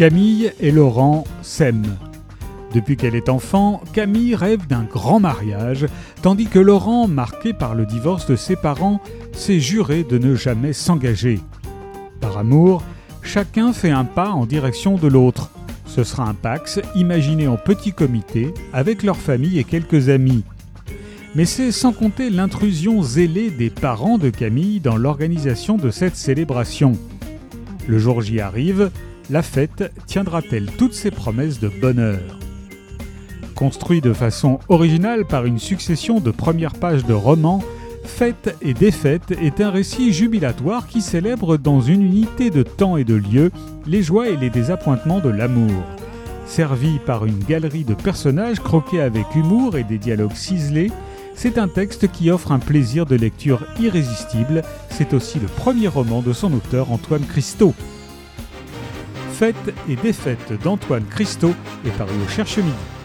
Camille et Laurent s'aiment. Depuis qu'elle est enfant, Camille rêve d'un grand mariage, tandis que Laurent, marqué par le divorce de ses parents, s'est juré de ne jamais s'engager. Par amour, chacun fait un pas en direction de l'autre. Ce sera un Pax imaginé en petit comité avec leur famille et quelques amis. Mais c'est sans compter l'intrusion zélée des parents de Camille dans l'organisation de cette célébration. Le jour J arrive, la fête tiendra-t-elle toutes ses promesses de bonheur? Construit de façon originale par une succession de premières pages de romans, Fête et défaite est un récit jubilatoire qui célèbre dans une unité de temps et de lieu les joies et les désappointements de l'amour. Servi par une galerie de personnages croqués avec humour et des dialogues ciselés, c'est un texte qui offre un plaisir de lecture irrésistible. C'est aussi le premier roman de son auteur Antoine Christo. Fête et défaite d'Antoine Christo est paru au Cherche Midi.